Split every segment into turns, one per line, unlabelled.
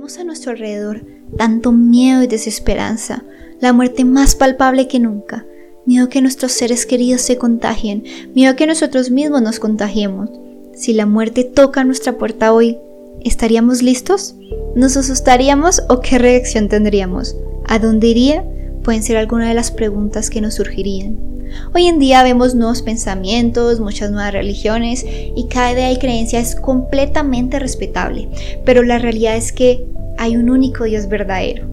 Vemos a nuestro alrededor tanto miedo y desesperanza, la muerte más palpable que nunca, miedo que nuestros seres queridos se contagien, miedo que nosotros mismos nos contagiemos. Si la muerte toca nuestra puerta hoy, ¿estaríamos listos? ¿Nos asustaríamos o qué reacción tendríamos? ¿A dónde iría? Pueden ser algunas de las preguntas que nos surgirían. Hoy en día vemos nuevos pensamientos, muchas nuevas religiones y cada idea y creencia es completamente respetable, pero la realidad es que hay un único Dios verdadero.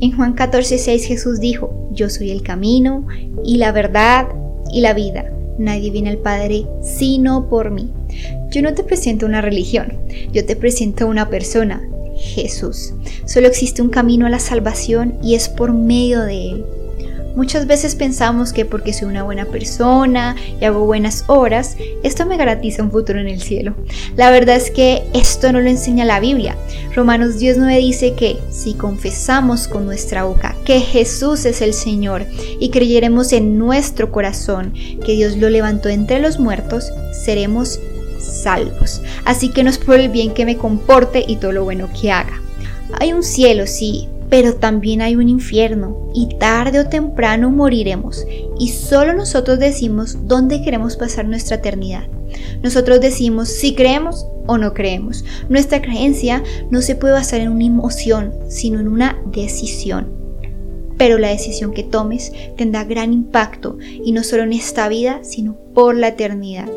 En Juan 14:6 Jesús dijo, yo soy el camino y la verdad y la vida. Nadie viene al Padre sino por mí. Yo no te presento una religión, yo te presento una persona, Jesús. Solo existe un camino a la salvación y es por medio de Él. Muchas veces pensamos que porque soy una buena persona y hago buenas horas, esto me garantiza un futuro en el cielo. La verdad es que esto no lo enseña la Biblia. Romanos 10.9 dice que si confesamos con nuestra boca que Jesús es el Señor y creyéremos en nuestro corazón que Dios lo levantó entre los muertos, seremos salvos. Así que no es por el bien que me comporte y todo lo bueno que haga. Hay un cielo, sí, pero también hay un infierno y tarde o temprano moriremos y solo nosotros decimos dónde queremos pasar nuestra eternidad. Nosotros decimos si creemos o no creemos. Nuestra creencia no se puede basar en una emoción, sino en una decisión. Pero la decisión que tomes tendrá gran impacto y no solo en esta vida, sino por la eternidad.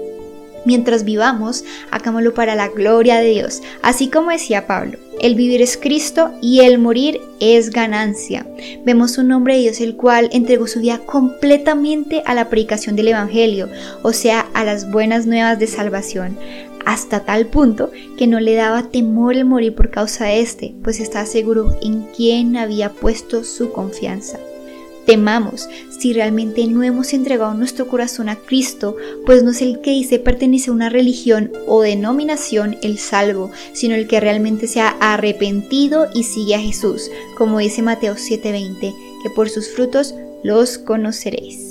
Mientras vivamos, hagámoslo para la gloria de Dios, así como decía Pablo. El vivir es Cristo y el morir es ganancia. Vemos un hombre de Dios el cual entregó su vida completamente a la predicación del Evangelio, o sea, a las buenas nuevas de salvación, hasta tal punto que no le daba temor el morir por causa de este, pues estaba seguro en quién había puesto su confianza temamos si realmente no hemos entregado nuestro corazón a Cristo, pues no es el que dice pertenece a una religión o denominación el salvo, sino el que realmente se ha arrepentido y sigue a Jesús, como dice Mateo 7:20, que por sus frutos los conoceréis.